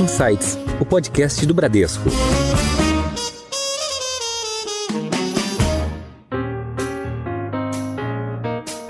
Insights, o podcast do Bradesco.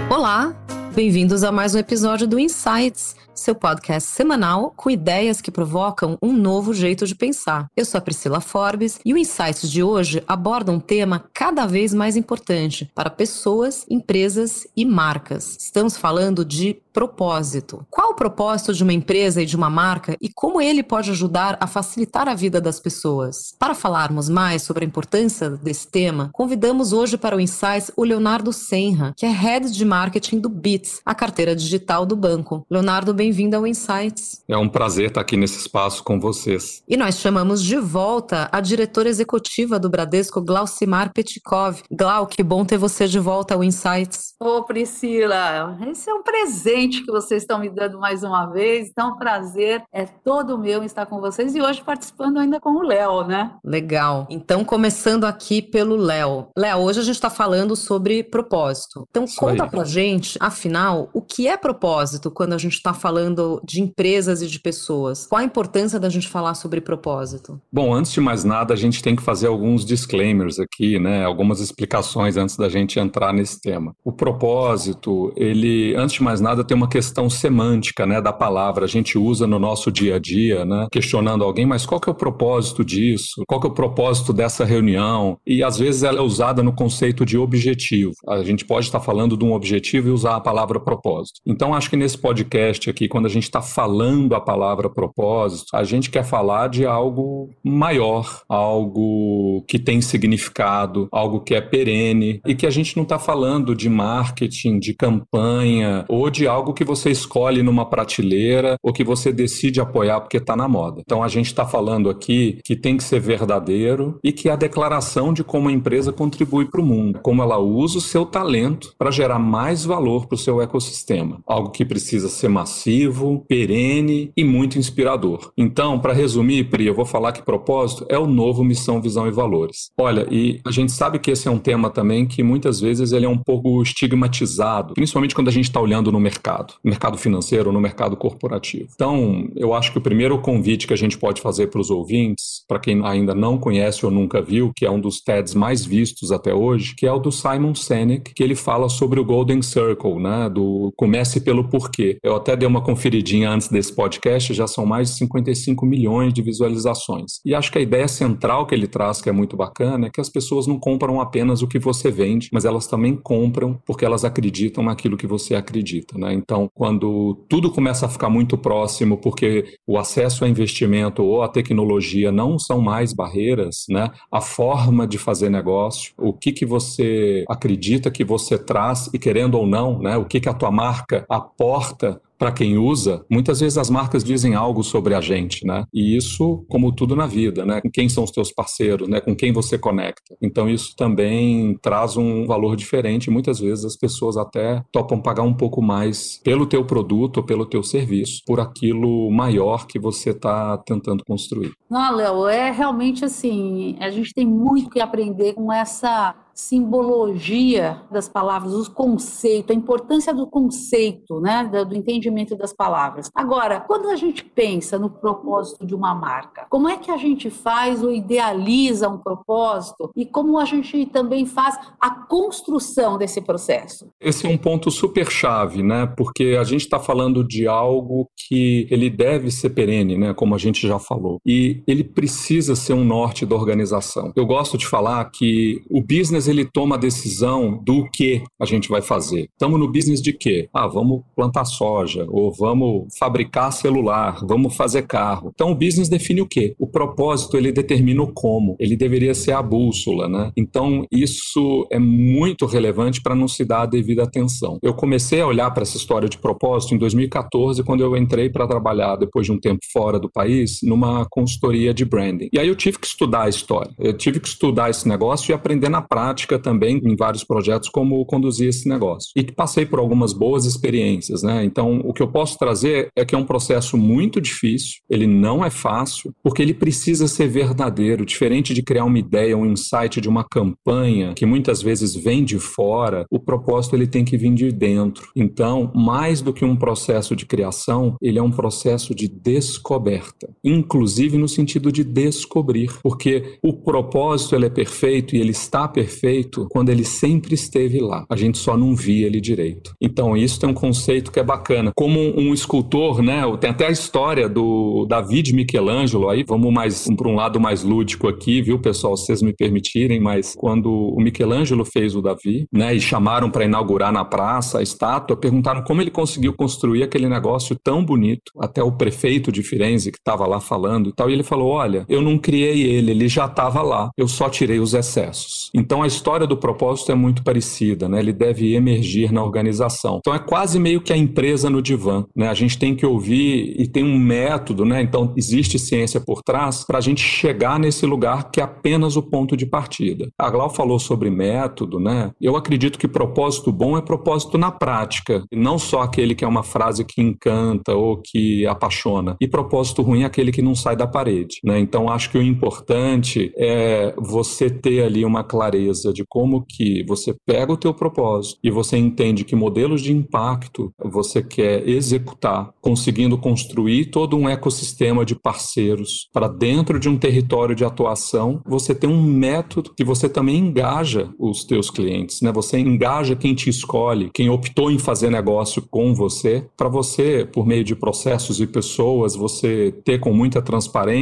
Olá, bem-vindos a mais um episódio do Insights seu podcast semanal com ideias que provocam um novo jeito de pensar. Eu sou a Priscila Forbes e o Insights de hoje aborda um tema cada vez mais importante para pessoas, empresas e marcas. Estamos falando de propósito. Qual o propósito de uma empresa e de uma marca e como ele pode ajudar a facilitar a vida das pessoas? Para falarmos mais sobre a importância desse tema, convidamos hoje para o Insights o Leonardo Senra, que é Head de Marketing do Bits, a carteira digital do banco. Leonardo, bem bem-vindo ao Insights. É um prazer estar aqui nesse espaço com vocês. E nós chamamos de volta a diretora executiva do Bradesco, Glaucimar Petkov. Glau, que bom ter você de volta ao Insights. Ô, Priscila, esse é um presente que vocês estão me dando mais uma vez. Então, prazer é todo meu estar com vocês e hoje participando ainda com o Léo, né? Legal. Então, começando aqui pelo Léo. Léo, hoje a gente está falando sobre propósito. Então, Isso conta aí. pra gente, afinal, o que é propósito quando a gente está falando falando de empresas e de pessoas. Qual a importância da gente falar sobre propósito? Bom, antes de mais nada, a gente tem que fazer alguns disclaimers aqui, né? Algumas explicações antes da gente entrar nesse tema. O propósito, ele, antes de mais nada, tem uma questão semântica, né, da palavra. A gente usa no nosso dia a dia, né, questionando alguém, mas qual que é o propósito disso? Qual que é o propósito dessa reunião? E às vezes ela é usada no conceito de objetivo. A gente pode estar falando de um objetivo e usar a palavra propósito. Então, acho que nesse podcast aqui quando a gente está falando a palavra propósito, a gente quer falar de algo maior, algo que tem significado, algo que é perene e que a gente não está falando de marketing, de campanha ou de algo que você escolhe numa prateleira ou que você decide apoiar porque está na moda. Então a gente está falando aqui que tem que ser verdadeiro e que a declaração de como a empresa contribui para o mundo, como ela usa o seu talento para gerar mais valor para o seu ecossistema. Algo que precisa ser massivo perene e muito inspirador. Então, para resumir, Pri, eu vou falar que propósito é o novo missão, visão e valores. Olha, e a gente sabe que esse é um tema também que muitas vezes ele é um pouco estigmatizado, principalmente quando a gente está olhando no mercado, no mercado financeiro, no mercado corporativo. Então, eu acho que o primeiro convite que a gente pode fazer para os ouvintes, para quem ainda não conhece ou nunca viu, que é um dos TEDs mais vistos até hoje, que é o do Simon Sinek, que ele fala sobre o Golden Circle, né, do comece pelo porquê. Eu até dei uma conferidinha antes desse podcast, já são mais de 55 milhões de visualizações. E acho que a ideia central que ele traz, que é muito bacana, é que as pessoas não compram apenas o que você vende, mas elas também compram porque elas acreditam naquilo que você acredita. Né? Então, quando tudo começa a ficar muito próximo, porque o acesso a investimento ou a tecnologia não são mais barreiras, né? a forma de fazer negócio, o que, que você acredita que você traz e querendo ou não, né? o que, que a tua marca aporta para quem usa, muitas vezes as marcas dizem algo sobre a gente, né? E isso, como tudo na vida, né? Com quem são os teus parceiros, né? Com quem você conecta. Então isso também traz um valor diferente. Muitas vezes as pessoas até topam pagar um pouco mais pelo teu produto ou pelo teu serviço, por aquilo maior que você está tentando construir. Não, Léo, é realmente assim, a gente tem muito que aprender com essa simbologia das palavras, os conceitos, a importância do conceito, né, do entendimento das palavras. Agora, quando a gente pensa no propósito de uma marca, como é que a gente faz ou idealiza um propósito e como a gente também faz a construção desse processo? Esse é um ponto super chave, né, porque a gente está falando de algo que ele deve ser perene, né, como a gente já falou, e ele precisa ser um norte da organização. Eu gosto de falar que o business ele toma a decisão do que a gente vai fazer. Estamos no business de quê? Ah, vamos plantar soja, ou vamos fabricar celular, vamos fazer carro. Então o business define o quê? O propósito ele determina o como. Ele deveria ser a bússola, né? Então isso é muito relevante para não se dar a devida atenção. Eu comecei a olhar para essa história de propósito em 2014, quando eu entrei para trabalhar depois de um tempo fora do país numa consultoria consultoria de branding. E aí eu tive que estudar a história, eu tive que estudar esse negócio e aprender na prática também em vários projetos como conduzir esse negócio. E passei por algumas boas experiências, né? Então, o que eu posso trazer é que é um processo muito difícil, ele não é fácil, porque ele precisa ser verdadeiro, diferente de criar uma ideia, um insight de uma campanha que muitas vezes vem de fora, o propósito ele tem que vir de dentro. Então, mais do que um processo de criação, ele é um processo de descoberta, inclusive no sentido de descobrir, porque o propósito ele é perfeito e ele está perfeito quando ele sempre esteve lá. A gente só não via ele direito. Então, isso tem um conceito que é bacana. Como um escultor, né? Tem até a história do David Michelangelo aí, vamos mais para um lado mais lúdico aqui, viu, pessoal, se vocês me permitirem, mas quando o Michelangelo fez o Davi, né, e chamaram para inaugurar na praça a estátua, perguntaram como ele conseguiu construir aquele negócio tão bonito. Até o prefeito de Firenze que estava lá falando e tal, e ele falou: "Olha, eu não criei ele, ele já estava lá. Eu só tirei os excessos". Então a história do propósito é muito parecida, né? Ele deve emergir na organização. Então é quase meio que a empresa no divã, né? A gente tem que ouvir e tem um método, né? Então existe ciência por trás para a gente chegar nesse lugar que é apenas o ponto de partida. A Glau falou sobre método, né? Eu acredito que propósito bom é propósito na prática, e não só aquele que é uma frase que encanta ou que apaixona. E propósito ruim é aquele que não sai da parede, né? Então acho que o importante é você ter ali uma clareza de como que você pega o teu propósito e você entende que modelos de impacto você quer executar, conseguindo construir todo um ecossistema de parceiros para dentro de um território de atuação, você tem um método que você também engaja os teus clientes, né? Você engaja quem te escolhe, quem optou em fazer negócio com você, para você, por meio de processos e pessoas, você ter com muita transparência,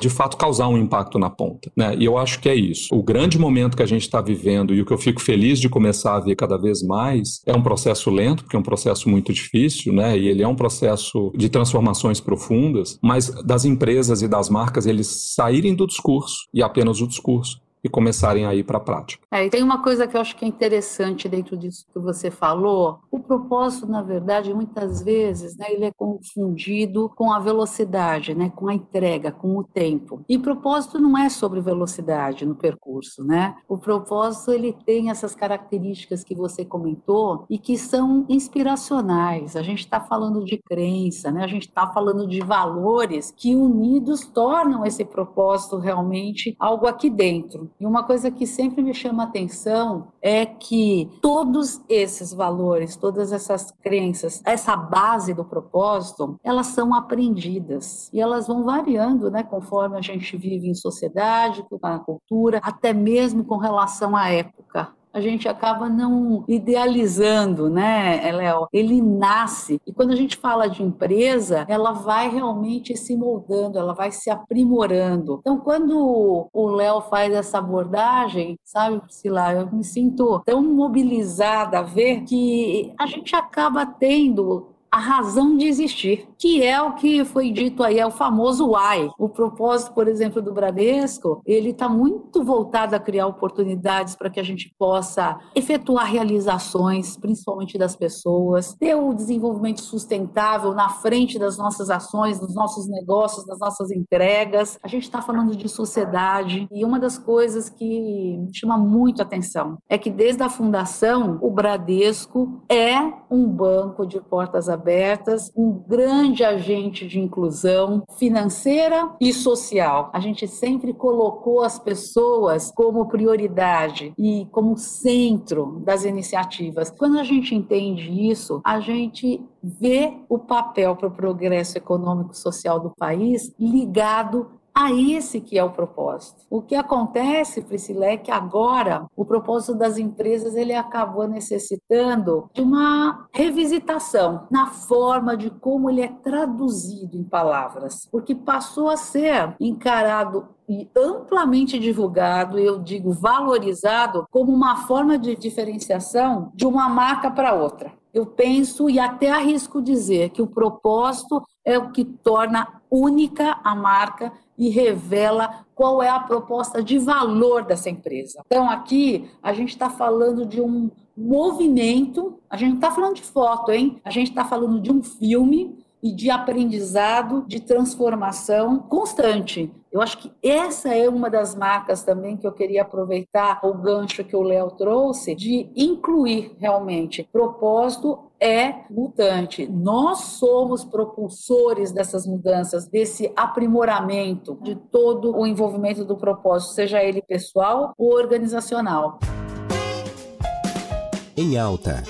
de fato causar um impacto na ponta, né? E eu acho que é isso. O grande momento que a gente está vivendo e o que eu fico feliz de começar a ver cada vez mais é um processo lento, porque é um processo muito difícil, né? E ele é um processo de transformações profundas, mas das empresas e das marcas eles saírem do discurso e apenas o discurso e começarem a ir para a prática. É, e tem uma coisa que eu acho que é interessante dentro disso que você falou. O propósito, na verdade, muitas vezes, né, ele é confundido com a velocidade, né, com a entrega, com o tempo. E propósito não é sobre velocidade no percurso, né? O propósito ele tem essas características que você comentou e que são inspiracionais. A gente está falando de crença, né? A gente está falando de valores que unidos tornam esse propósito realmente algo aqui dentro. E uma coisa que sempre me chama atenção é que todos esses valores, todas essas crenças, essa base do propósito, elas são aprendidas. E elas vão variando, né, conforme a gente vive em sociedade, na cultura, até mesmo com relação à época a gente acaba não idealizando, né, Léo? Ele nasce. E quando a gente fala de empresa, ela vai realmente se moldando, ela vai se aprimorando. Então, quando o Léo faz essa abordagem, sabe, Priscila, eu me sinto tão mobilizada a ver que a gente acaba tendo a razão de existir, que é o que foi dito aí, é o famoso why. O propósito, por exemplo, do Bradesco, ele está muito voltado a criar oportunidades para que a gente possa efetuar realizações, principalmente das pessoas, ter o desenvolvimento sustentável na frente das nossas ações, dos nossos negócios, das nossas entregas. A gente está falando de sociedade e uma das coisas que chama muito atenção é que desde a fundação, o Bradesco é um banco de portas abertas abertas, um grande agente de inclusão financeira e social. A gente sempre colocou as pessoas como prioridade e como centro das iniciativas. Quando a gente entende isso, a gente vê o papel para o progresso econômico e social do país ligado a esse que é o propósito. O que acontece, Priscila, é que agora o propósito das empresas ele acabou necessitando de uma revisitação na forma de como ele é traduzido em palavras, porque passou a ser encarado e amplamente divulgado, eu digo valorizado, como uma forma de diferenciação de uma marca para outra. Eu penso e até arrisco dizer que o propósito é o que torna única a marca e revela qual é a proposta de valor dessa empresa. Então, aqui a gente está falando de um movimento, a gente não está falando de foto, hein? A gente está falando de um filme e de aprendizado, de transformação constante. Eu acho que essa é uma das marcas também que eu queria aproveitar o gancho que o Léo trouxe de incluir realmente. Propósito é mutante. Nós somos propulsores dessas mudanças, desse aprimoramento de todo o envolvimento do propósito, seja ele pessoal ou organizacional. Em alta.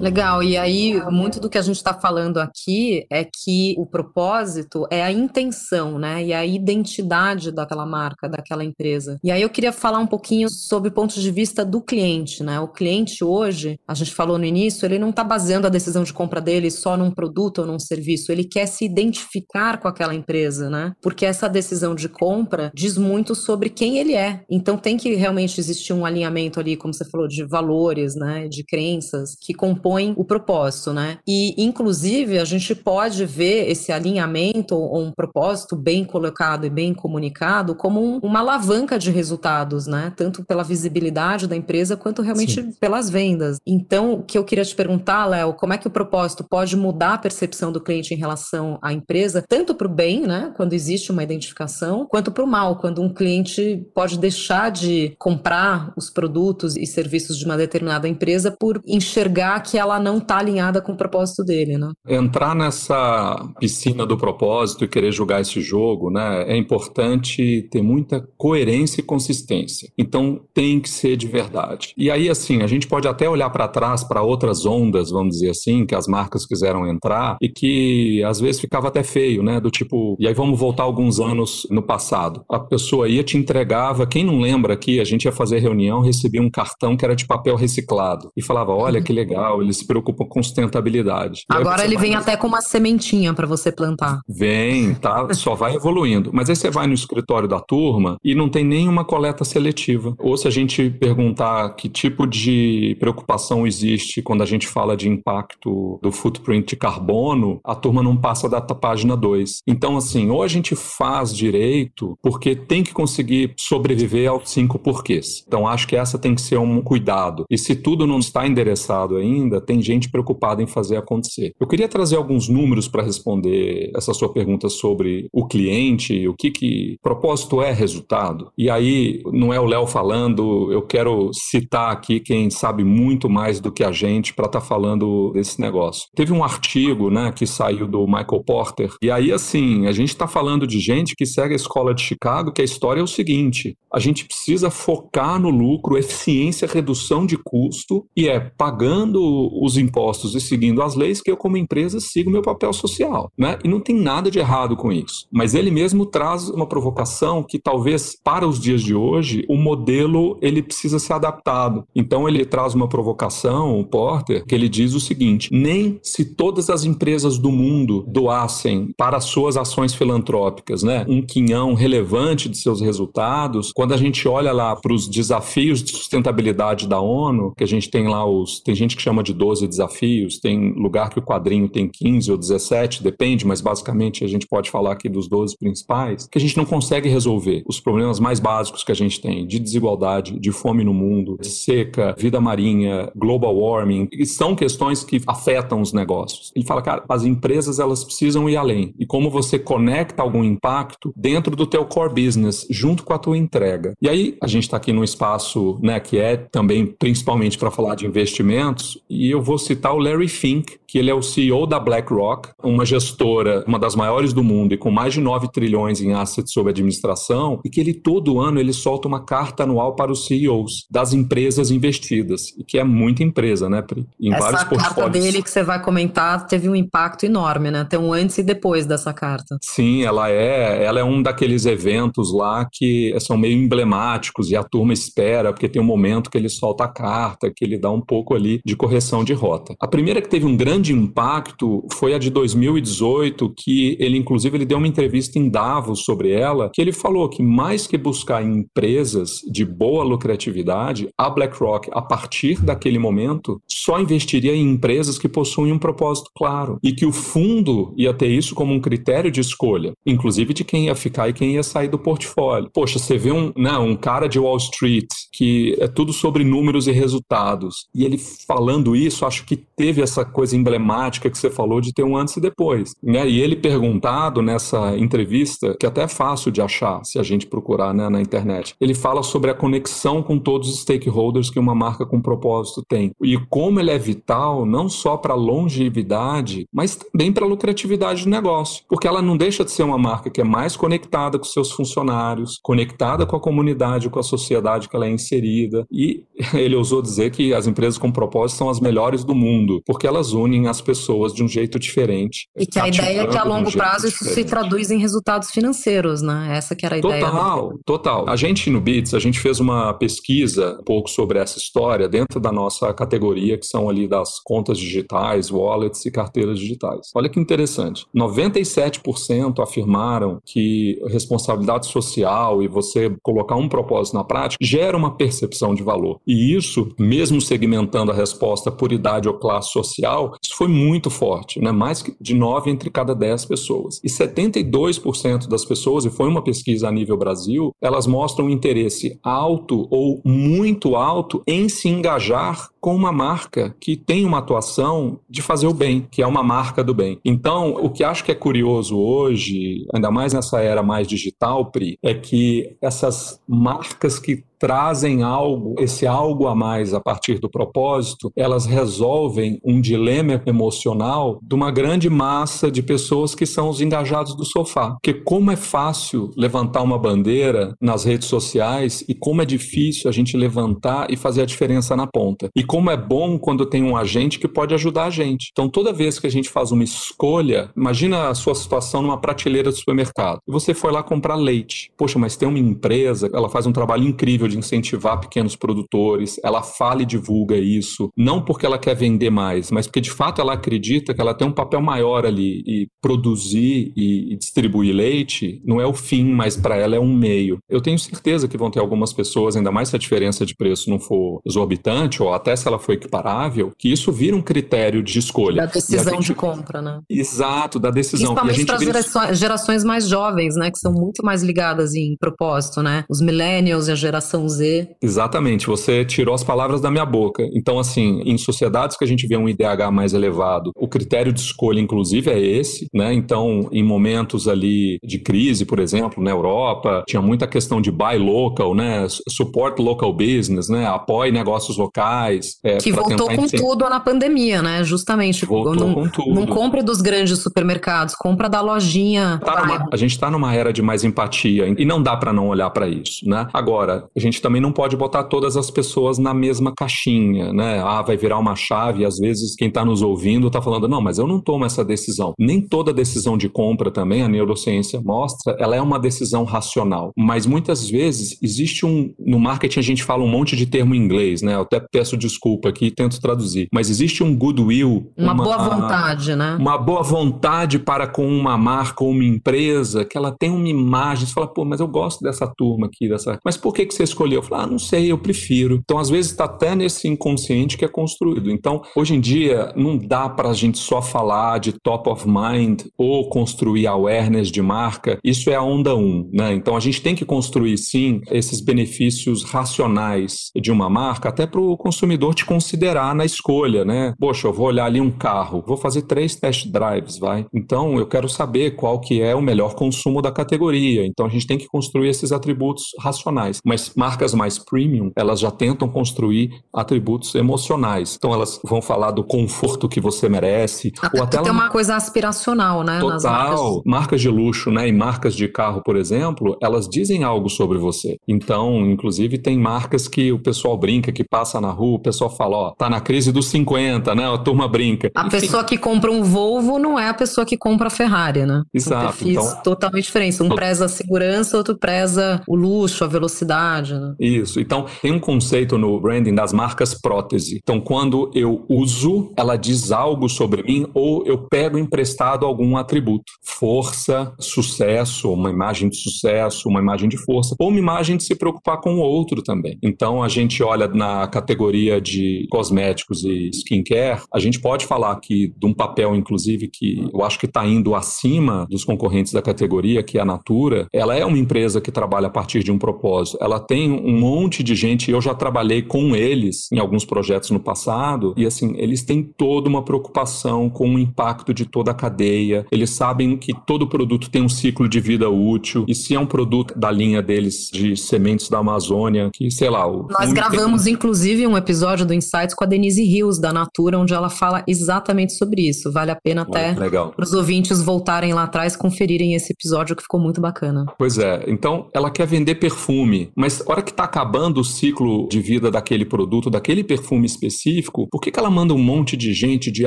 Legal, e aí muito do que a gente está falando aqui é que o propósito é a intenção, né? E a identidade daquela marca, daquela empresa. E aí eu queria falar um pouquinho sobre o ponto de vista do cliente, né? O cliente hoje, a gente falou no início, ele não está baseando a decisão de compra dele só num produto ou num serviço, ele quer se identificar com aquela empresa, né? Porque essa decisão de compra diz muito sobre quem ele é. Então tem que realmente existir um alinhamento ali, como você falou, de valores, né? De crenças que compõem compõem o propósito, né? E, inclusive, a gente pode ver esse alinhamento ou um propósito bem colocado e bem comunicado como um, uma alavanca de resultados, né? Tanto pela visibilidade da empresa quanto realmente Sim. pelas vendas. Então, o que eu queria te perguntar, Léo, como é que o propósito pode mudar a percepção do cliente em relação à empresa, tanto para o bem, né? Quando existe uma identificação, quanto para o mal, quando um cliente pode deixar de comprar os produtos e serviços de uma determinada empresa por enxergar que ela não está alinhada com o propósito dele, né? Entrar nessa piscina do propósito e querer jogar esse jogo, né, é importante ter muita coerência e consistência. Então tem que ser de verdade. E aí assim, a gente pode até olhar para trás para outras ondas, vamos dizer assim, que as marcas quiseram entrar e que às vezes ficava até feio, né, do tipo, e aí vamos voltar alguns anos no passado. A pessoa ia te entregava, quem não lembra aqui, a gente ia fazer reunião, recebia um cartão que era de papel reciclado e falava: "Olha que legal, eles se preocupam com sustentabilidade. Agora ele vem no... até com uma sementinha para você plantar. Vem, tá? Só vai evoluindo. Mas aí você vai no escritório da turma e não tem nenhuma coleta seletiva. Ou se a gente perguntar que tipo de preocupação existe quando a gente fala de impacto do footprint de carbono, a turma não passa da página 2. Então, assim, ou a gente faz direito, porque tem que conseguir sobreviver aos cinco porquês. Então, acho que essa tem que ser um cuidado. E se tudo não está endereçado ainda, tem gente preocupada em fazer acontecer. Eu queria trazer alguns números para responder essa sua pergunta sobre o cliente, o que que propósito é resultado. E aí não é o Léo falando, eu quero citar aqui quem sabe muito mais do que a gente para estar tá falando desse negócio. Teve um artigo, né, que saiu do Michael Porter. E aí assim, a gente está falando de gente que segue a escola de Chicago, que a história é o seguinte: a gente precisa focar no lucro, eficiência, redução de custo e é pagando os impostos e seguindo as leis que eu, como empresa, sigo meu papel social. Né? E não tem nada de errado com isso. Mas ele mesmo traz uma provocação que talvez para os dias de hoje o modelo ele precisa ser adaptado. Então ele traz uma provocação, o Porter, que ele diz o seguinte: nem se todas as empresas do mundo doassem para suas ações filantrópicas, né, um quinhão relevante de seus resultados, quando a gente olha lá para os desafios de sustentabilidade da ONU, que a gente tem lá os, tem gente que chama de 12 desafios, tem lugar que o quadrinho tem 15 ou 17, depende, mas basicamente a gente pode falar aqui dos 12 principais, que a gente não consegue resolver os problemas mais básicos que a gente tem de desigualdade, de fome no mundo, de seca, vida marinha, global warming, e são questões que afetam os negócios. Ele fala, cara, as empresas elas precisam ir além. E como você conecta algum impacto dentro do teu core business, junto com a tua entrega. E aí a gente está aqui num espaço, né, que é também principalmente para falar de investimentos, e eu vou citar o Larry Fink, que ele é o CEO da BlackRock, uma gestora, uma das maiores do mundo e com mais de 9 trilhões em assets sob administração, e que ele todo ano ele solta uma carta anual para os CEOs das empresas investidas, e que é muita empresa, né, Pri? Em Essa vários carta portfólios. dele que você vai comentar teve um impacto enorme, né? Tem um antes e depois dessa carta. Sim, ela é, ela é um daqueles eventos lá que são meio emblemáticos e a turma espera, porque tem um momento que ele solta a carta, que ele dá um pouco ali de correção de rota. A primeira que teve um grande impacto foi a de 2018, que ele, inclusive, ele deu uma entrevista em Davos sobre ela, que ele falou que mais que buscar empresas de boa lucratividade, a BlackRock, a partir daquele momento, só investiria em empresas que possuem um propósito claro e que o fundo ia ter isso como um critério de escolha, inclusive de quem ia ficar e quem ia sair do portfólio. Poxa, você vê um, né, um cara de Wall Street que é tudo sobre números e resultados, e ele falando isso, acho que teve essa coisa emblemática que você falou de ter um antes e depois. Né? E ele perguntado nessa entrevista, que até é fácil de achar se a gente procurar né, na internet, ele fala sobre a conexão com todos os stakeholders que uma marca com propósito tem. E como ele é vital, não só para longevidade, mas também para lucratividade do negócio. Porque ela não deixa de ser uma marca que é mais conectada com seus funcionários, conectada com a comunidade, com a sociedade que ela é inserida. E ele ousou dizer que as empresas com propósito são as melhores do mundo, porque elas unem as pessoas de um jeito diferente. E que a ideia é que a longo prazo isso diferente. se traduz em resultados financeiros, né? Essa que era a total, ideia. Total, total. A gente no Bits, a gente fez uma pesquisa um pouco sobre essa história dentro da nossa categoria, que são ali das contas digitais, wallets e carteiras digitais. Olha que interessante. 97% afirmaram que responsabilidade social e você colocar um propósito na prática gera uma percepção de valor. E isso, mesmo segmentando a resposta por idade ou classe social, isso foi muito forte, né? mais de 9 entre cada 10 pessoas. E 72% das pessoas, e foi uma pesquisa a nível Brasil, elas mostram interesse alto ou muito alto em se engajar com uma marca que tem uma atuação de fazer o bem, que é uma marca do bem. Então, o que acho que é curioso hoje, ainda mais nessa era mais digital, Pri, é que essas marcas que trazem algo, esse algo a mais a partir do propósito, elas resolvem um dilema emocional de uma grande massa de pessoas que são os engajados do sofá. Porque como é fácil levantar uma bandeira nas redes sociais e como é difícil a gente levantar e fazer a diferença na ponta. E como é bom quando tem um agente que pode ajudar a gente. Então, toda vez que a gente faz uma escolha, imagina a sua situação numa prateleira do supermercado. Você foi lá comprar leite. Poxa, mas tem uma empresa, ela faz um trabalho incrível de incentivar pequenos produtores, ela fala e divulga isso, não porque ela quer vender mais, mas porque de fato ela acredita que ela tem um papel maior ali e produzir e, e distribuir leite não é o fim, mas para ela é um meio. Eu tenho certeza que vão ter algumas pessoas, ainda mais se a diferença de preço não for exorbitante ou até se ela for equiparável, que isso vira um critério de escolha. Da decisão gente... de compra, né? Exato, da decisão. Principalmente para as vira... gerações mais jovens, né, que são muito mais ligadas em propósito, né? Os millennials e a geração Z. Exatamente, você tirou as palavras da minha boca. Então, assim, em sociedades que a gente vê um IDH mais elevado, o critério de escolha, inclusive, é esse, né? Então, em momentos ali de crise, por exemplo, na Europa, tinha muita questão de buy local, né? Support local business, né? Apoie negócios locais. É, que voltou com tudo na pandemia, né? Justamente. Voltou não, com tudo. Não compre dos grandes supermercados, compra da lojinha. Tá numa, a gente está numa era de mais empatia e não dá para não olhar para isso, né? Agora, a gente gente também não pode botar todas as pessoas na mesma caixinha, né? Ah, vai virar uma chave e às vezes quem está nos ouvindo está falando, não, mas eu não tomo essa decisão. Nem toda decisão de compra também, a neurociência mostra, ela é uma decisão racional. Mas muitas vezes existe um. No marketing a gente fala um monte de termo em inglês, né? Eu até peço desculpa aqui e tento traduzir. Mas existe um goodwill. Uma, uma boa vontade, né? Uma boa vontade para com uma marca ou uma empresa que ela tem uma imagem. Você fala, pô, mas eu gosto dessa turma aqui, dessa. Mas por que, que você escolheu? Eu falo, ah, não sei, eu prefiro. Então, às vezes, está até nesse inconsciente que é construído. Então, hoje em dia, não dá para a gente só falar de top of mind ou construir awareness de marca. Isso é a onda 1, um, né? Então, a gente tem que construir, sim, esses benefícios racionais de uma marca, até para o consumidor te considerar na escolha, né? Poxa, eu vou olhar ali um carro, vou fazer três test drives, vai. Então, eu quero saber qual que é o melhor consumo da categoria. Então, a gente tem que construir esses atributos racionais. Mas marca marcas mais premium, elas já tentam construir atributos emocionais. Então elas vão falar do conforto que você merece. Até ou até tem uma coisa aspiracional, né? Total. Marcas... marcas... de luxo, né? E marcas de carro, por exemplo, elas dizem algo sobre você. Então, inclusive, tem marcas que o pessoal brinca, que passa na rua, o pessoal fala, ó, tá na crise dos 50, né? A turma brinca. A Enfim. pessoa que compra um Volvo não é a pessoa que compra a Ferrari, né? Exato. São então, totalmente diferentes. Um preza a segurança, outro preza o luxo, a velocidade. Né? Isso. Então, tem um conceito no branding das marcas prótese. Então, quando eu uso, ela diz algo sobre mim ou eu pego emprestado algum atributo. Força, sucesso, uma imagem de sucesso, uma imagem de força, ou uma imagem de se preocupar com o outro também. Então, a gente olha na categoria de cosméticos e skincare, a gente pode falar aqui de um papel, inclusive, que eu acho que está indo acima dos concorrentes da categoria, que é a Natura. Ela é uma empresa que trabalha a partir de um propósito. Ela tem um monte de gente, eu já trabalhei com eles em alguns projetos no passado, e assim, eles têm toda uma preocupação com o impacto de toda a cadeia. Eles sabem que todo produto tem um ciclo de vida útil, e se é um produto da linha deles de sementes da Amazônia, que sei lá. Nós gravamos, inclusive, um episódio do Insights com a Denise Rios, da Natura, onde ela fala exatamente sobre isso. Vale a pena até para os ouvintes voltarem lá atrás conferirem esse episódio que ficou muito bacana. Pois é. Então, ela quer vender perfume, mas hora que está acabando o ciclo de vida daquele produto, daquele perfume específico, por que, que ela manda um monte de gente, de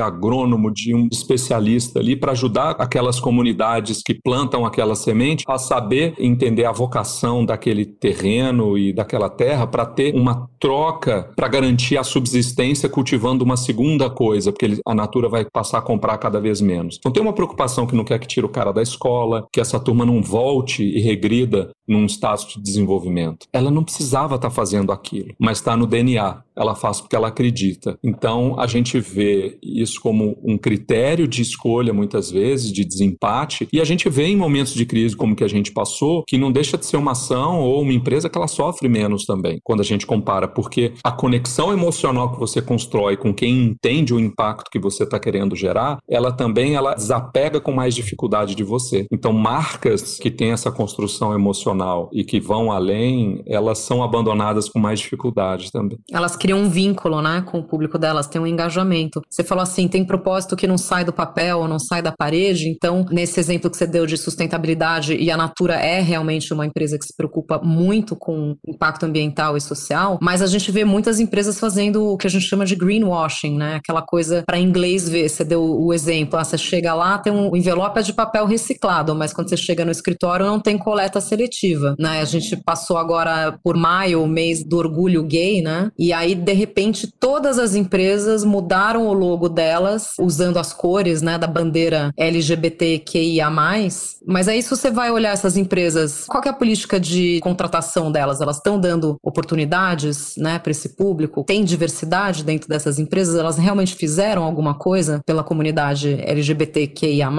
agrônomo, de um especialista ali para ajudar aquelas comunidades que plantam aquela semente a saber entender a vocação daquele terreno e daquela terra para ter uma troca para garantir a subsistência cultivando uma segunda coisa, porque a natura vai passar a comprar cada vez menos. Então tem uma preocupação que não quer que tire o cara da escola, que essa turma não volte e regrida num status de desenvolvimento. Ela não precisava estar tá fazendo aquilo, mas está no DNA. Ela faz porque ela acredita. Então a gente vê isso como um critério de escolha muitas vezes, de desempate, e a gente vê em momentos de crise como que a gente passou, que não deixa de ser uma ação ou uma empresa que ela sofre menos também, quando a gente compara, porque a conexão emocional que você constrói com quem entende o impacto que você está querendo gerar, ela também ela desapega com mais dificuldade de você. Então marcas que têm essa construção emocional e que vão além, elas são abandonadas com mais dificuldade também. Elas criam um vínculo, né, com o público delas, tem um engajamento. Você falou assim, tem propósito que não sai do papel, não sai da parede, então nesse exemplo que você deu de sustentabilidade e a Natura é realmente uma empresa que se preocupa muito com impacto ambiental e social, mas a gente vê muitas empresas fazendo o que a gente chama de greenwashing, né? Aquela coisa para inglês ver, você deu o exemplo, ah, você chega lá, tem um envelope de papel reciclado, mas quando você chega no escritório não tem coleta seletiva, né? A gente passou agora por maio, o mês do orgulho gay, né? E aí de repente todas as empresas mudaram o logo delas usando as cores, né, da bandeira LGBTQIA+, mas aí se você vai olhar essas empresas, qual é a política de contratação delas? Elas estão dando oportunidades, né, para esse público? Tem diversidade dentro dessas empresas? Elas realmente fizeram alguma coisa pela comunidade LGBTQIA+,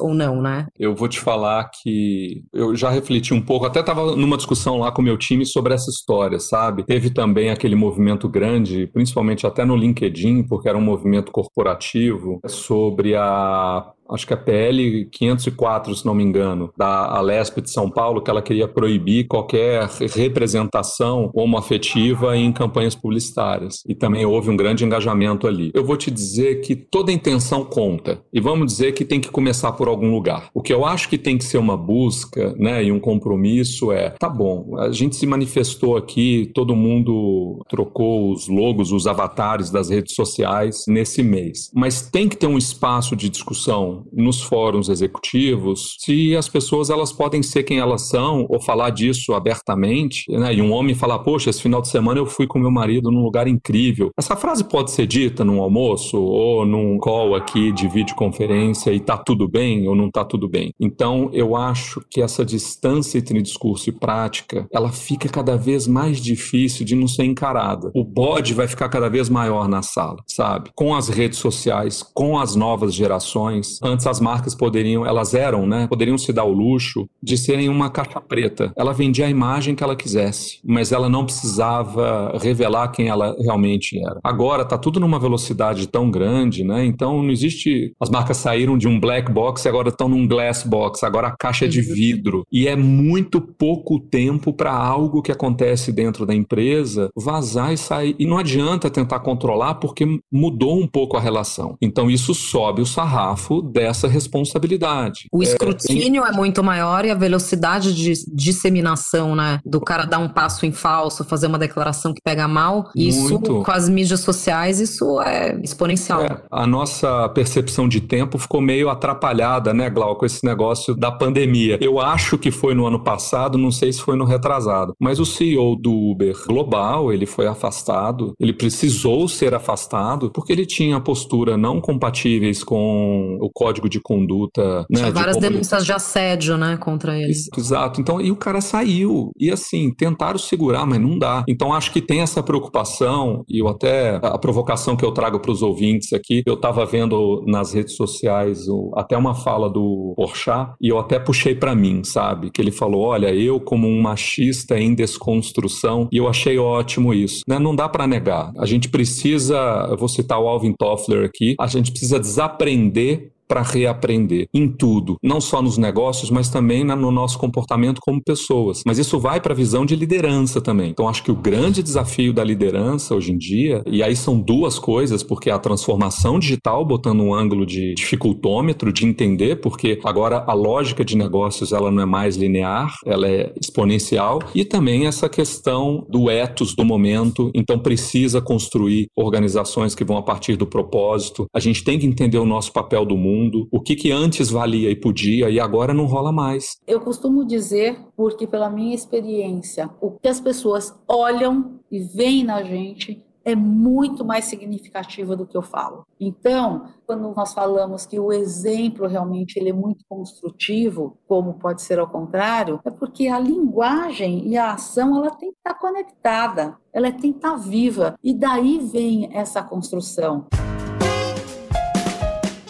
ou não, né? Eu vou te falar que eu já refleti um pouco, até estava numa discussão lá com o meu time sobre essa história, sabe? Teve também aquele movimento grande, principalmente até no LinkedIn, porque era um movimento corporativo, sobre a acho que a PL 504, se não me engano, da Alesp de São Paulo, que ela queria proibir qualquer representação homoafetiva em campanhas publicitárias. E também houve um grande engajamento ali. Eu vou te dizer que toda intenção conta. E vamos dizer que tem que começar por algum lugar. O que eu acho que tem que ser uma busca, né, e um compromisso é, tá bom, a gente se manifestou aqui, todo mundo trocou os logos, os avatares das redes sociais nesse mês. Mas tem que ter um espaço de discussão nos fóruns executivos se as pessoas elas podem ser quem elas são ou falar disso abertamente, né? E um homem falar, poxa, esse final de semana eu fui com meu marido num lugar incrível. Essa frase pode ser dita num almoço ou num call aqui de videoconferência e tá tudo bem ou não tá tudo bem. Então, eu acho que essa distância entre discurso e prática, ela fica cada vez mais difícil de não ser encarada. O bode vai ficar cada vez maior na sala, sabe? Com as redes sociais, com as novas gerações, Antes as marcas poderiam, elas eram, né? Poderiam se dar o luxo de serem uma caixa preta. Ela vendia a imagem que ela quisesse, mas ela não precisava revelar quem ela realmente era. Agora está tudo numa velocidade tão grande, né? Então não existe. As marcas saíram de um black box e agora estão num glass box. Agora a caixa é de uhum. vidro. E é muito pouco tempo para algo que acontece dentro da empresa vazar e sair. E não adianta tentar controlar porque mudou um pouco a relação. Então isso sobe o sarrafo dessa responsabilidade. O escrutínio é, é, muito maior e a velocidade de disseminação, né? Do cara dar um passo em falso, fazer uma declaração que pega mal, isso muito. com as mídias sociais, isso é exponencial. É, a nossa percepção de tempo ficou meio atrapalhada, né, Glau, com esse negócio da pandemia. Eu acho que foi no ano passado, não sei se foi no retrasado, mas o CEO do Uber global, ele foi afastado, ele precisou ser afastado porque ele tinha postura não compatíveis com o código de conduta. Tinha né, várias de denúncias de assédio, né, contra ele. Exato. Então, e o cara saiu. E assim, tentaram segurar, mas não dá. Então, acho que tem essa preocupação, e eu até, a provocação que eu trago para os ouvintes aqui, eu estava vendo nas redes sociais o, até uma fala do Porchat, e eu até puxei para mim, sabe? Que ele falou: olha, eu como um machista em desconstrução, e eu achei ótimo isso. Né? Não dá para negar. A gente precisa, eu vou citar o Alvin Toffler aqui, a gente precisa desaprender para reaprender em tudo, não só nos negócios, mas também no nosso comportamento como pessoas. Mas isso vai para a visão de liderança também. Então acho que o grande desafio da liderança hoje em dia, e aí são duas coisas, porque a transformação digital botando um ângulo de dificultômetro de entender, porque agora a lógica de negócios ela não é mais linear, ela é exponencial, e também essa questão do ethos do momento, então precisa construir organizações que vão a partir do propósito. A gente tem que entender o nosso papel do mundo mundo, o que, que antes valia e podia e agora não rola mais. Eu costumo dizer, porque pela minha experiência, o que as pessoas olham e veem na gente é muito mais significativa do que eu falo. Então, quando nós falamos que o exemplo realmente ele é muito construtivo, como pode ser ao contrário, é porque a linguagem e a ação ela tem que estar conectada, ela tem que estar viva e daí vem essa construção.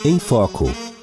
Em Foco.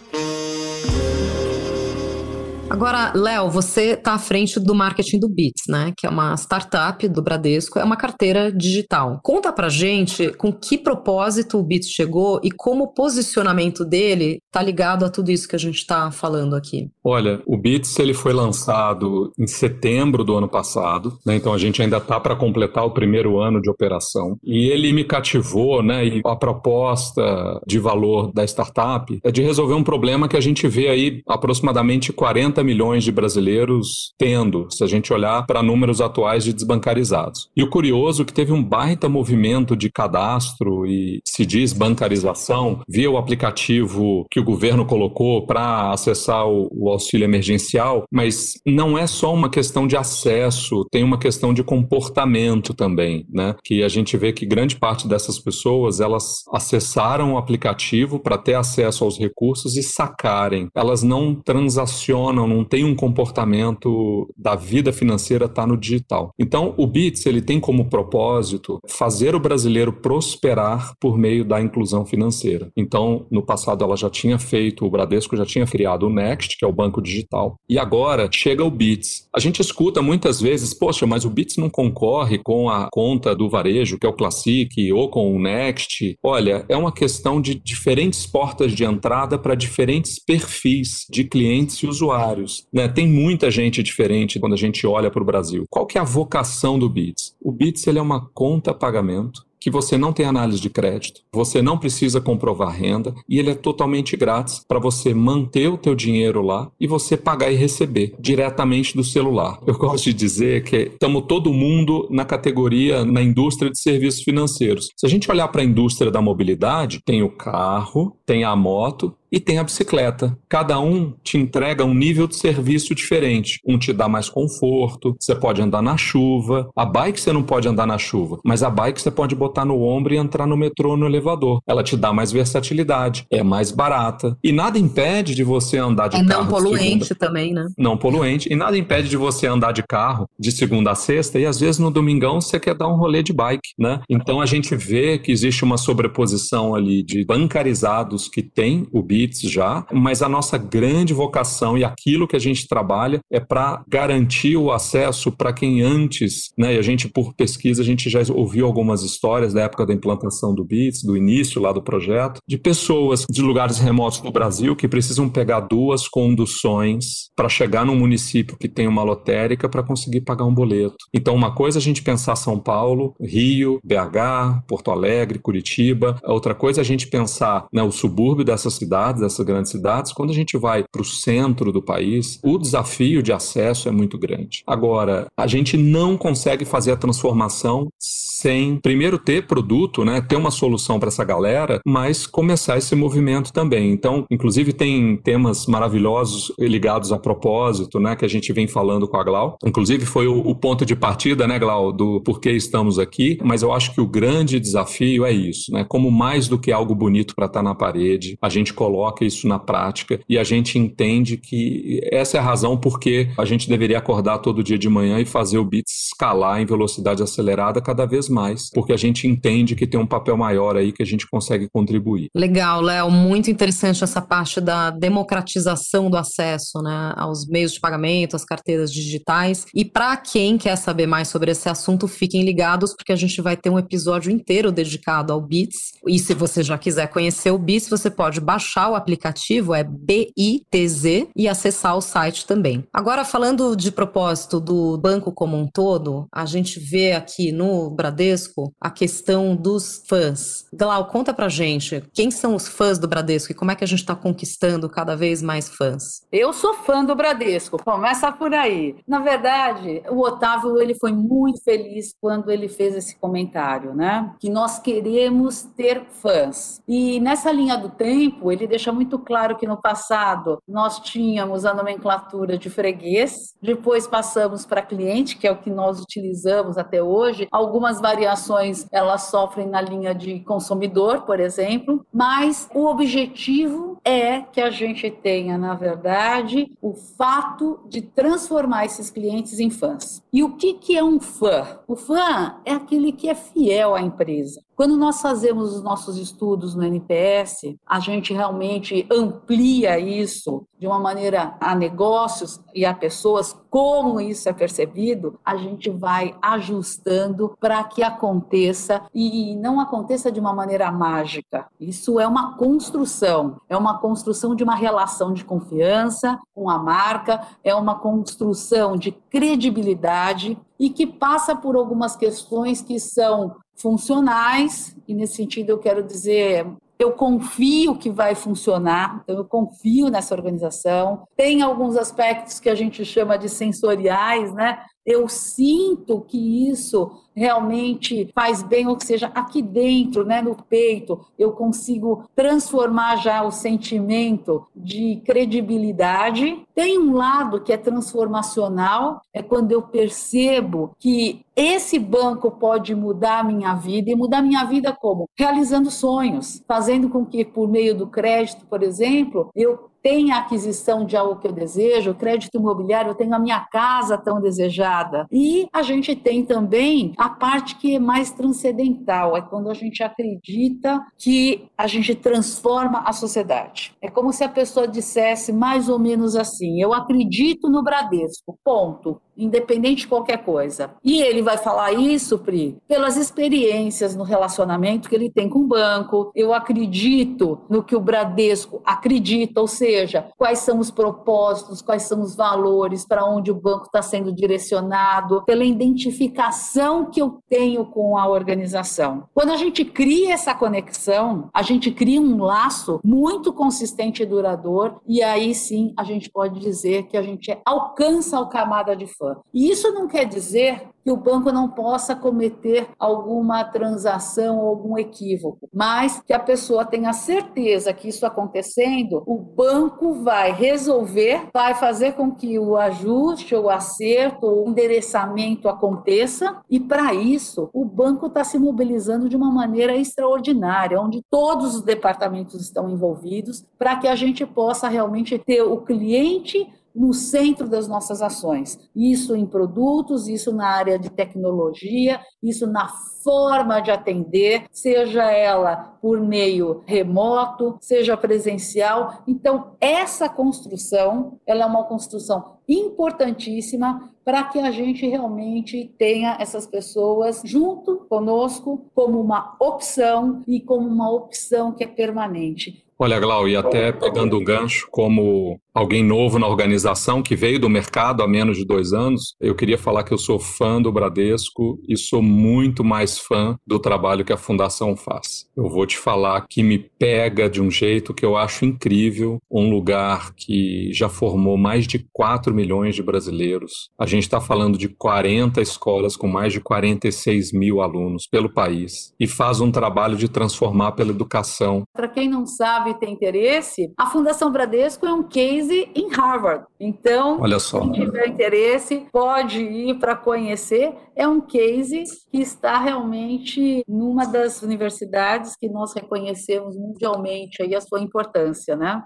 Agora, Léo, você está à frente do marketing do Bits, né? Que é uma startup do Bradesco, é uma carteira digital. Conta pra gente com que propósito o Bits chegou e como o posicionamento dele está ligado a tudo isso que a gente está falando aqui. Olha, o Bits ele foi lançado em setembro do ano passado, né? Então a gente ainda está para completar o primeiro ano de operação. E ele me cativou, né? E a proposta de valor da startup é de resolver um problema que a gente vê aí aproximadamente 40 milhões de brasileiros tendo, se a gente olhar para números atuais de desbancarizados. E o curioso é que teve um baita movimento de cadastro e se diz bancarização via o aplicativo que o governo colocou para acessar o, o auxílio emergencial, mas não é só uma questão de acesso, tem uma questão de comportamento também, né? Que a gente vê que grande parte dessas pessoas, elas acessaram o aplicativo para ter acesso aos recursos e sacarem. Elas não transacionam não tem um comportamento da vida financeira tá no digital. Então, o Bits ele tem como propósito fazer o brasileiro prosperar por meio da inclusão financeira. Então, no passado ela já tinha feito, o Bradesco já tinha criado o Next, que é o banco digital, e agora chega o Bits. A gente escuta muitas vezes, poxa, mas o Bits não concorre com a conta do varejo, que é o Classic, ou com o Next. Olha, é uma questão de diferentes portas de entrada para diferentes perfis de clientes e usuários usuários. Né? Tem muita gente diferente quando a gente olha para o Brasil. Qual que é a vocação do Bits? O Bits ele é uma conta pagamento que você não tem análise de crédito, você não precisa comprovar renda e ele é totalmente grátis para você manter o teu dinheiro lá e você pagar e receber diretamente do celular. Eu gosto de dizer que estamos todo mundo na categoria na indústria de serviços financeiros. Se a gente olhar para a indústria da mobilidade, tem o carro, tem a moto e tem a bicicleta. Cada um te entrega um nível de serviço diferente. Um te dá mais conforto, você pode andar na chuva. A bike você não pode andar na chuva, mas a bike você pode botar no ombro e entrar no metrô no elevador. Ela te dá mais versatilidade, é mais barata. E nada impede de você andar de é carro. não poluente também, né? Não poluente. E nada impede de você andar de carro de segunda a sexta e às vezes no domingão você quer dar um rolê de bike, né? Então a gente vê que existe uma sobreposição ali de bancarizados que tem o BI bits já, mas a nossa grande vocação e aquilo que a gente trabalha é para garantir o acesso para quem antes, né, e a gente por pesquisa a gente já ouviu algumas histórias da época da implantação do bits, do início lá do projeto, de pessoas de lugares remotos do Brasil que precisam pegar duas conduções para chegar num município que tem uma lotérica para conseguir pagar um boleto. Então uma coisa é a gente pensar São Paulo, Rio, BH, Porto Alegre, Curitiba, outra coisa é a gente pensar né, o subúrbio dessas cidades cidades, dessas grandes cidades, quando a gente vai para o centro do país, o desafio de acesso é muito grande. Agora, a gente não consegue fazer a transformação sem primeiro ter produto, né, ter uma solução para essa galera, mas começar esse movimento também. Então, inclusive tem temas maravilhosos ligados a propósito, né, que a gente vem falando com a Glau. Inclusive foi o, o ponto de partida, né, Glau, do porquê estamos aqui, mas eu acho que o grande desafio é isso, né, como mais do que algo bonito para estar tá na parede, a gente coloca coloca isso na prática e a gente entende que essa é a razão porque a gente deveria acordar todo dia de manhã e fazer o bits escalar em velocidade acelerada cada vez mais, porque a gente entende que tem um papel maior aí que a gente consegue contribuir. Legal, Léo, muito interessante essa parte da democratização do acesso né, aos meios de pagamento, às carteiras digitais. E para quem quer saber mais sobre esse assunto, fiquem ligados, porque a gente vai ter um episódio inteiro dedicado ao Bits. E se você já quiser conhecer o Bits, você pode baixar o aplicativo, é BITZ, e acessar o site também. Agora, falando de propósito do banco como um todo, a gente vê aqui no Bradesco a questão dos fãs. Glau, conta pra gente, quem são os fãs do Bradesco e como é que a gente está conquistando cada vez mais fãs? Eu sou fã do Bradesco, começa por aí. Na verdade, o Otávio ele foi muito feliz quando ele fez esse comentário, né? Que nós queremos ter fãs. E nessa linha do tempo, ele deixa muito claro que no passado nós tínhamos a nomenclatura de freguês, depois passamos para cliente, que é o que nós utilizamos até hoje. Algumas variações elas sofrem na linha de consumidor, por exemplo, mas o objetivo é que a gente tenha, na verdade, o fato de transformar esses clientes em fãs. E o que, que é um fã? O fã é aquele que é fiel à empresa. Quando nós fazemos os nossos estudos no NPS, a gente realmente amplia isso de uma maneira a negócios e a pessoas, como isso é percebido, a gente vai ajustando para que aconteça e não aconteça de uma maneira mágica. Isso é uma construção, é uma construção de uma relação de confiança com a marca, é uma construção de credibilidade e que passa por algumas questões que são funcionais, e nesse sentido eu quero dizer eu confio que vai funcionar, então eu confio nessa organização. Tem alguns aspectos que a gente chama de sensoriais, né? Eu sinto que isso realmente faz bem, ou seja, aqui dentro, né, no peito, eu consigo transformar já o sentimento de credibilidade. Tem um lado que é transformacional, é quando eu percebo que esse banco pode mudar a minha vida e mudar a minha vida como? Realizando sonhos, fazendo com que por meio do crédito, por exemplo, eu tem a aquisição de algo que eu desejo, crédito imobiliário, eu tenho a minha casa tão desejada. E a gente tem também a parte que é mais transcendental, é quando a gente acredita que a gente transforma a sociedade. É como se a pessoa dissesse mais ou menos assim: eu acredito no Bradesco, ponto independente de qualquer coisa. E ele vai falar isso, Pri, pelas experiências no relacionamento que ele tem com o banco. Eu acredito no que o Bradesco acredita, ou seja, quais são os propósitos, quais são os valores, para onde o banco está sendo direcionado, pela identificação que eu tenho com a organização. Quando a gente cria essa conexão, a gente cria um laço muito consistente e duradouro, e aí sim a gente pode dizer que a gente alcança a camada de fã. E isso não quer dizer que o banco não possa cometer alguma transação ou algum equívoco, mas que a pessoa tenha certeza que isso acontecendo, o banco vai resolver, vai fazer com que o ajuste, o acerto, o endereçamento aconteça, e para isso o banco está se mobilizando de uma maneira extraordinária, onde todos os departamentos estão envolvidos, para que a gente possa realmente ter o cliente no centro das nossas ações. Isso em produtos, isso na área de tecnologia, isso na forma de atender, seja ela por meio remoto, seja presencial. Então, essa construção, ela é uma construção importantíssima para que a gente realmente tenha essas pessoas junto conosco como uma opção e como uma opção que é permanente. Olha, Glau, e até pegando um gancho, como alguém novo na organização que veio do mercado há menos de dois anos, eu queria falar que eu sou fã do Bradesco e sou muito mais fã do trabalho que a Fundação faz. Eu vou te falar que me pega de um jeito que eu acho incrível, um lugar que já formou mais de 4 milhões de brasileiros. A gente está falando de 40 escolas com mais de 46 mil alunos pelo país e faz um trabalho de transformar pela educação. Para quem não sabe, e tem interesse, a Fundação Bradesco é um case em Harvard. Então, Olha só. quem tiver interesse pode ir para conhecer. É um case que está realmente numa das universidades que nós reconhecemos mundialmente aí a sua importância, né?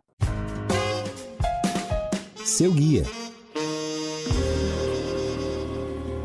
Seu guia.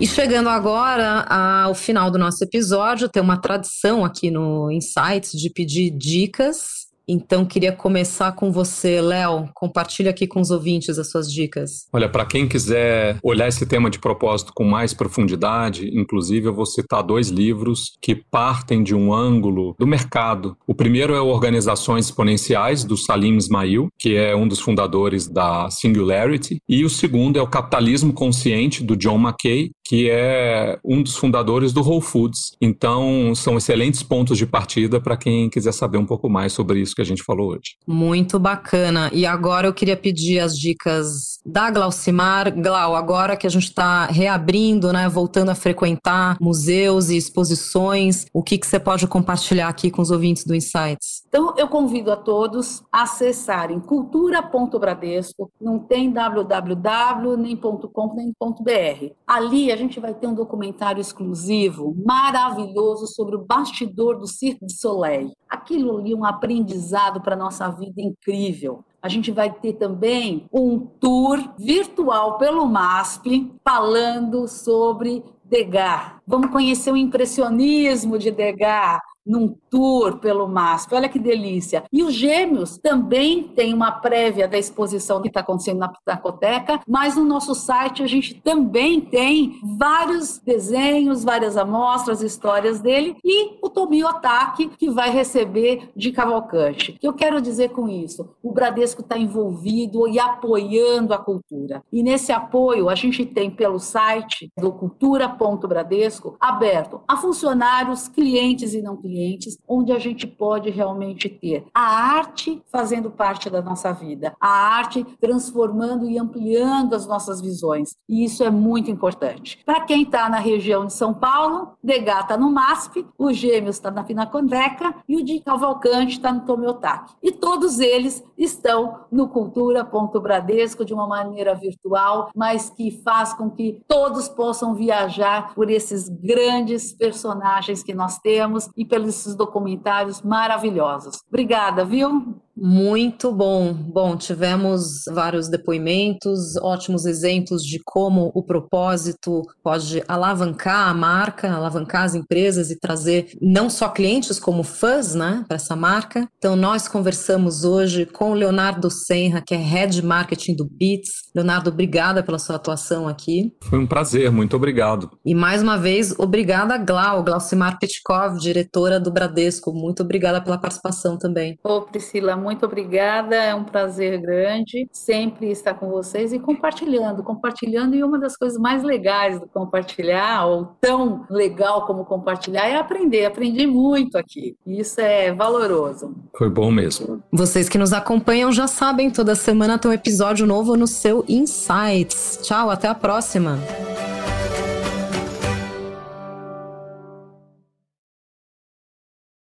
E chegando agora ao final do nosso episódio, tem uma tradição aqui no Insights de pedir dicas então, queria começar com você, Léo. Compartilha aqui com os ouvintes as suas dicas. Olha, para quem quiser olhar esse tema de propósito com mais profundidade, inclusive eu vou citar dois livros que partem de um ângulo do mercado. O primeiro é Organizações Exponenciais, do Salim Ismail, que é um dos fundadores da Singularity, e o segundo é o Capitalismo Consciente, do John McKay, que é um dos fundadores do Whole Foods. Então, são excelentes pontos de partida para quem quiser saber um pouco mais sobre isso que a gente falou hoje. Muito bacana. E agora eu queria pedir as dicas da Glaucimar. Glau, agora que a gente está reabrindo, né, voltando a frequentar museus e exposições, o que, que você pode compartilhar aqui com os ouvintes do Insights? Então, eu convido a todos a acessarem cultura.bradesco, não tem www, nem .com, nem .br. Ali a gente vai ter um documentário exclusivo, maravilhoso, sobre o bastidor do Cirque du Soleil. Aquilo ali é um aprendizado para a nossa vida incrível. A gente vai ter também um tour virtual pelo MASP falando sobre Degas. Vamos conhecer o impressionismo de Degas, num tour pelo MASP. Olha que delícia. E os Gêmeos também tem uma prévia da exposição que está acontecendo na Pinacoteca, mas no nosso site a gente também tem vários desenhos, várias amostras, histórias dele e o Tomi Otaki, que vai receber de Cavalcante. O que eu quero dizer com isso? O Bradesco está envolvido e apoiando a cultura. E nesse apoio a gente tem pelo site do cultura.bradesco aberto a funcionários, clientes e não clientes clientes, onde a gente pode realmente ter a arte fazendo parte da nossa vida, a arte transformando e ampliando as nossas visões. E isso é muito importante. Para quem está na região de São Paulo, Degá está no MASP, o Gêmeos está na Pinacoteca e o de Cavalcante está no Tomiotaki. E todos eles estão no cultura.bradesco de uma maneira virtual, mas que faz com que todos possam viajar por esses grandes personagens que nós temos e pelos esses documentários maravilhosos. Obrigada, viu? Muito bom. Bom, tivemos vários depoimentos, ótimos exemplos de como o propósito pode alavancar a marca, alavancar as empresas e trazer não só clientes como fãs, né, para essa marca. Então nós conversamos hoje com o Leonardo Senra, que é Head Marketing do Beats. Leonardo, obrigada pela sua atuação aqui. Foi um prazer, muito obrigado. E mais uma vez, obrigada a Glau, Glaucimar Petkov, diretora do Bradesco. Muito obrigada pela participação também. Ô, Priscila, muito muito obrigada, é um prazer grande sempre estar com vocês e compartilhando, compartilhando. E uma das coisas mais legais do compartilhar, ou tão legal como compartilhar, é aprender. Aprendi muito aqui. Isso é valoroso. Foi bom mesmo. Vocês que nos acompanham já sabem, toda semana tem um episódio novo no seu Insights. Tchau, até a próxima.